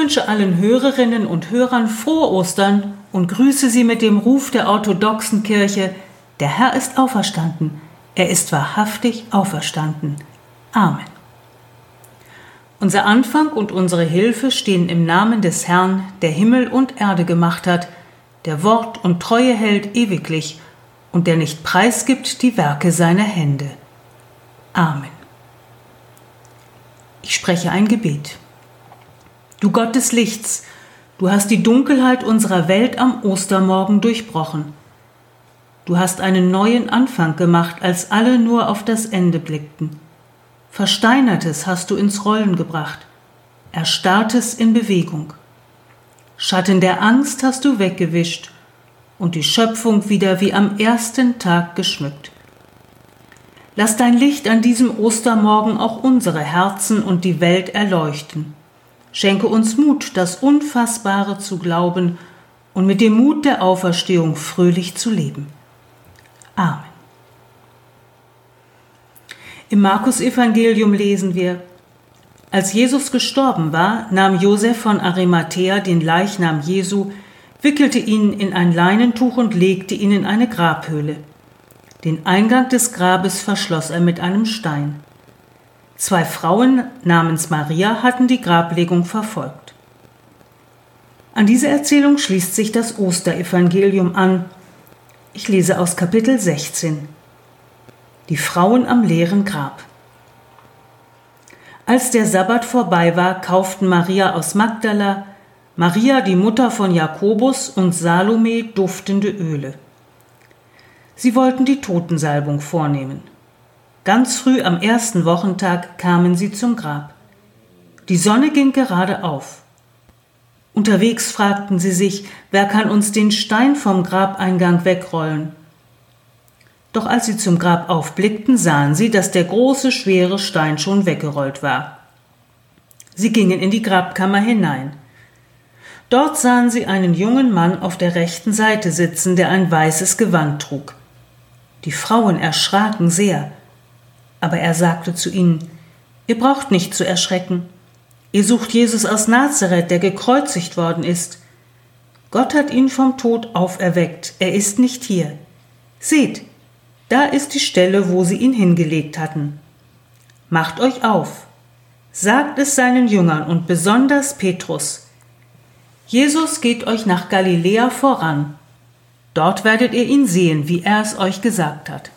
Ich wünsche allen Hörerinnen und Hörern frohe Ostern und grüße Sie mit dem Ruf der orthodoxen Kirche, der Herr ist auferstanden, er ist wahrhaftig auferstanden. Amen. Unser Anfang und unsere Hilfe stehen im Namen des Herrn, der Himmel und Erde gemacht hat, der Wort und Treue hält ewiglich und der nicht preisgibt die Werke seiner Hände. Amen. Ich spreche ein Gebet. Du Gott des Lichts, du hast die Dunkelheit unserer Welt am Ostermorgen durchbrochen. Du hast einen neuen Anfang gemacht, als alle nur auf das Ende blickten. Versteinertes hast du ins Rollen gebracht, Erstarrtes in Bewegung. Schatten der Angst hast du weggewischt und die Schöpfung wieder wie am ersten Tag geschmückt. Lass dein Licht an diesem Ostermorgen auch unsere Herzen und die Welt erleuchten. Schenke uns Mut, das Unfassbare zu glauben und mit dem Mut der Auferstehung fröhlich zu leben. Amen. Im Markus-Evangelium lesen wir, als Jesus gestorben war, nahm Josef von Arimathea den Leichnam Jesu, wickelte ihn in ein Leinentuch und legte ihn in eine Grabhöhle. Den Eingang des Grabes verschloss er mit einem Stein. Zwei Frauen namens Maria hatten die Grablegung verfolgt. An diese Erzählung schließt sich das Osterevangelium an. Ich lese aus Kapitel 16. Die Frauen am leeren Grab. Als der Sabbat vorbei war, kauften Maria aus Magdala, Maria die Mutter von Jakobus und Salome duftende Öle. Sie wollten die Totensalbung vornehmen. Ganz früh am ersten Wochentag kamen sie zum Grab. Die Sonne ging gerade auf. Unterwegs fragten sie sich, wer kann uns den Stein vom Grabeingang wegrollen? Doch als sie zum Grab aufblickten, sahen sie, dass der große, schwere Stein schon weggerollt war. Sie gingen in die Grabkammer hinein. Dort sahen sie einen jungen Mann auf der rechten Seite sitzen, der ein weißes Gewand trug. Die Frauen erschraken sehr, aber er sagte zu ihnen, Ihr braucht nicht zu erschrecken. Ihr sucht Jesus aus Nazareth, der gekreuzigt worden ist. Gott hat ihn vom Tod auferweckt, er ist nicht hier. Seht, da ist die Stelle, wo sie ihn hingelegt hatten. Macht euch auf, sagt es seinen Jüngern und besonders Petrus. Jesus geht euch nach Galiläa voran. Dort werdet ihr ihn sehen, wie er es euch gesagt hat.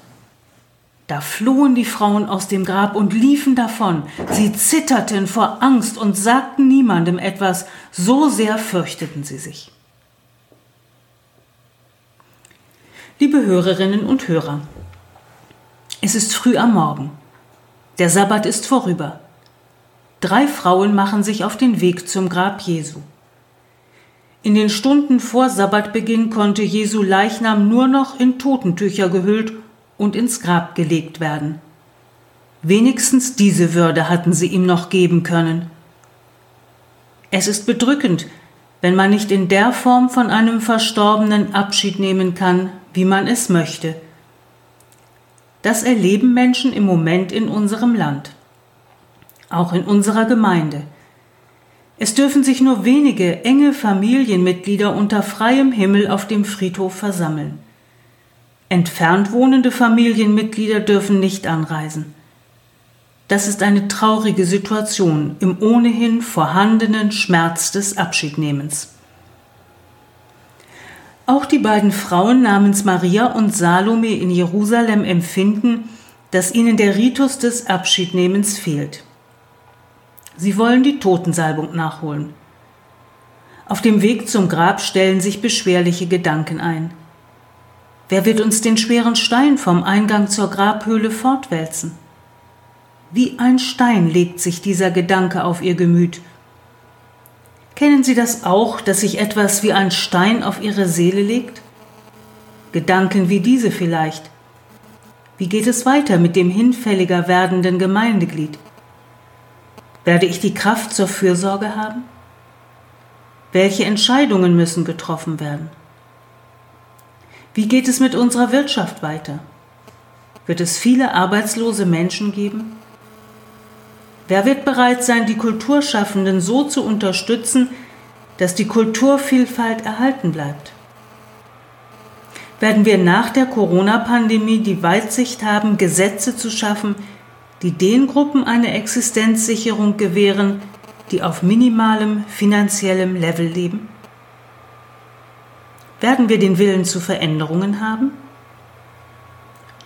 Da flohen die Frauen aus dem Grab und liefen davon. Sie zitterten vor Angst und sagten niemandem etwas, so sehr fürchteten sie sich. Liebe Hörerinnen und Hörer, es ist früh am Morgen. Der Sabbat ist vorüber. Drei Frauen machen sich auf den Weg zum Grab Jesu. In den Stunden vor Sabbatbeginn konnte Jesu Leichnam nur noch in Totentücher gehüllt und ins Grab gelegt werden. Wenigstens diese Würde hatten sie ihm noch geben können. Es ist bedrückend, wenn man nicht in der Form von einem Verstorbenen Abschied nehmen kann, wie man es möchte. Das erleben Menschen im Moment in unserem Land, auch in unserer Gemeinde. Es dürfen sich nur wenige enge Familienmitglieder unter freiem Himmel auf dem Friedhof versammeln. Entfernt wohnende Familienmitglieder dürfen nicht anreisen. Das ist eine traurige Situation im ohnehin vorhandenen Schmerz des Abschiednehmens. Auch die beiden Frauen namens Maria und Salome in Jerusalem empfinden, dass ihnen der Ritus des Abschiednehmens fehlt. Sie wollen die Totensalbung nachholen. Auf dem Weg zum Grab stellen sich beschwerliche Gedanken ein. Wer wird uns den schweren Stein vom Eingang zur Grabhöhle fortwälzen? Wie ein Stein legt sich dieser Gedanke auf ihr Gemüt. Kennen Sie das auch, dass sich etwas wie ein Stein auf Ihre Seele legt? Gedanken wie diese vielleicht. Wie geht es weiter mit dem hinfälliger werdenden Gemeindeglied? Werde ich die Kraft zur Fürsorge haben? Welche Entscheidungen müssen getroffen werden? Wie geht es mit unserer Wirtschaft weiter? Wird es viele arbeitslose Menschen geben? Wer wird bereit sein, die Kulturschaffenden so zu unterstützen, dass die Kulturvielfalt erhalten bleibt? Werden wir nach der Corona-Pandemie die Weitsicht haben, Gesetze zu schaffen, die den Gruppen eine Existenzsicherung gewähren, die auf minimalem finanziellem Level leben? Werden wir den Willen zu Veränderungen haben?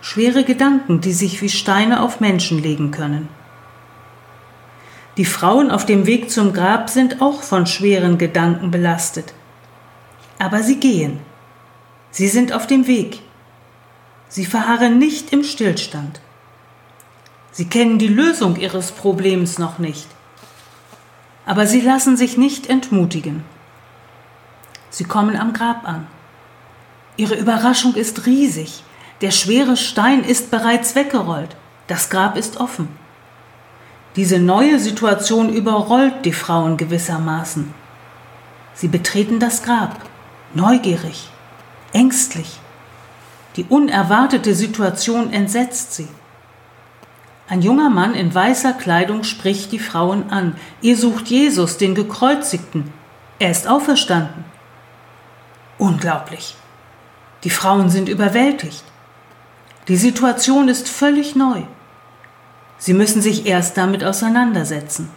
Schwere Gedanken, die sich wie Steine auf Menschen legen können. Die Frauen auf dem Weg zum Grab sind auch von schweren Gedanken belastet. Aber sie gehen. Sie sind auf dem Weg. Sie verharren nicht im Stillstand. Sie kennen die Lösung ihres Problems noch nicht. Aber sie lassen sich nicht entmutigen. Sie kommen am Grab an. Ihre Überraschung ist riesig. Der schwere Stein ist bereits weggerollt. Das Grab ist offen. Diese neue Situation überrollt die Frauen gewissermaßen. Sie betreten das Grab, neugierig, ängstlich. Die unerwartete Situation entsetzt sie. Ein junger Mann in weißer Kleidung spricht die Frauen an. Ihr sucht Jesus, den Gekreuzigten. Er ist auferstanden. Unglaublich. Die Frauen sind überwältigt. Die Situation ist völlig neu. Sie müssen sich erst damit auseinandersetzen.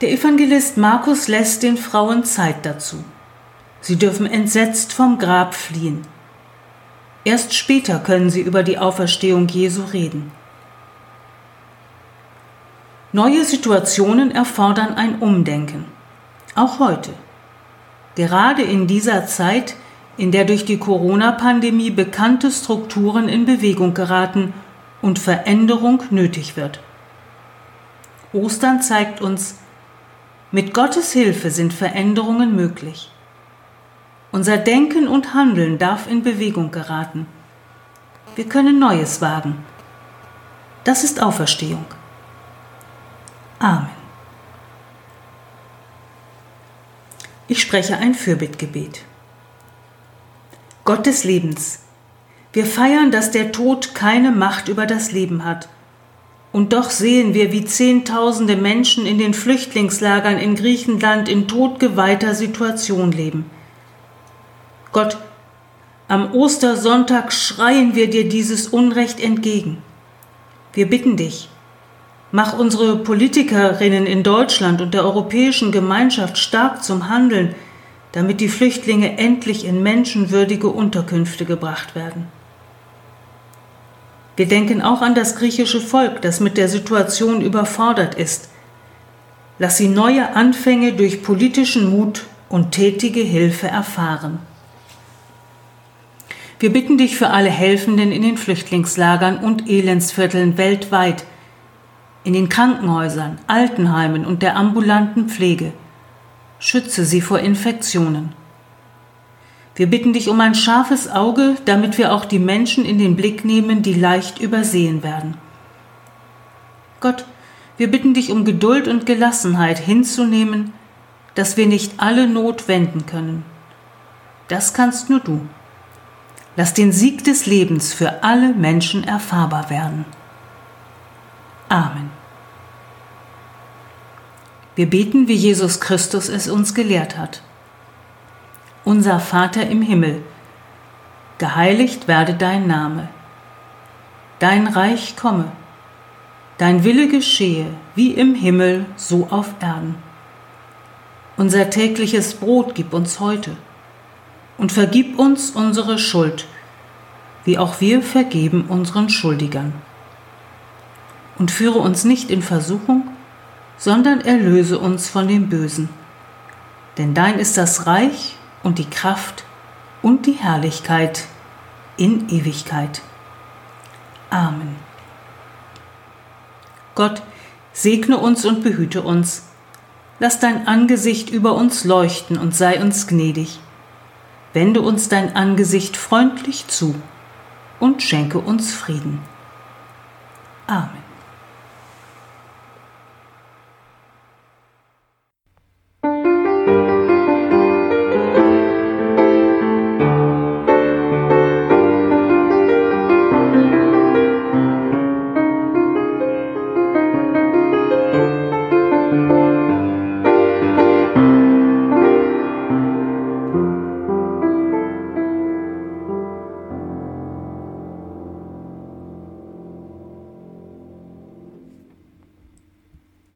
Der Evangelist Markus lässt den Frauen Zeit dazu. Sie dürfen entsetzt vom Grab fliehen. Erst später können sie über die Auferstehung Jesu reden. Neue Situationen erfordern ein Umdenken. Auch heute. Gerade in dieser Zeit, in der durch die Corona-Pandemie bekannte Strukturen in Bewegung geraten und Veränderung nötig wird. Ostern zeigt uns, mit Gottes Hilfe sind Veränderungen möglich. Unser Denken und Handeln darf in Bewegung geraten. Wir können Neues wagen. Das ist Auferstehung. Amen. Ich spreche ein Fürbittgebet. Gott des Lebens, wir feiern, dass der Tod keine Macht über das Leben hat. Und doch sehen wir, wie Zehntausende Menschen in den Flüchtlingslagern in Griechenland in todgeweihter Situation leben. Gott, am Ostersonntag schreien wir dir dieses Unrecht entgegen. Wir bitten dich, mach unsere Politikerinnen in Deutschland und der europäischen Gemeinschaft stark zum Handeln, damit die Flüchtlinge endlich in menschenwürdige Unterkünfte gebracht werden. Wir denken auch an das griechische Volk, das mit der Situation überfordert ist. Lass sie neue Anfänge durch politischen Mut und tätige Hilfe erfahren. Wir bitten dich für alle Helfenden in den Flüchtlingslagern und Elendsvierteln weltweit, in den Krankenhäusern, Altenheimen und der ambulanten Pflege. Schütze sie vor Infektionen. Wir bitten dich um ein scharfes Auge, damit wir auch die Menschen in den Blick nehmen, die leicht übersehen werden. Gott, wir bitten dich um Geduld und Gelassenheit hinzunehmen, dass wir nicht alle Not wenden können. Das kannst nur du. Lass den Sieg des Lebens für alle Menschen erfahrbar werden. Amen. Wir beten, wie Jesus Christus es uns gelehrt hat unser Vater im Himmel, geheiligt werde dein Name, dein Reich komme, dein Wille geschehe, wie im Himmel, so auf Erden. Unser tägliches Brot gib uns heute und vergib uns unsere Schuld, wie auch wir vergeben unseren Schuldigern. Und führe uns nicht in Versuchung, sondern erlöse uns von dem Bösen. Denn dein ist das Reich und die Kraft und die Herrlichkeit in Ewigkeit. Amen. Gott, segne uns und behüte uns. Lass dein Angesicht über uns leuchten und sei uns gnädig. Wende uns dein Angesicht freundlich zu und schenke uns Frieden. Amen.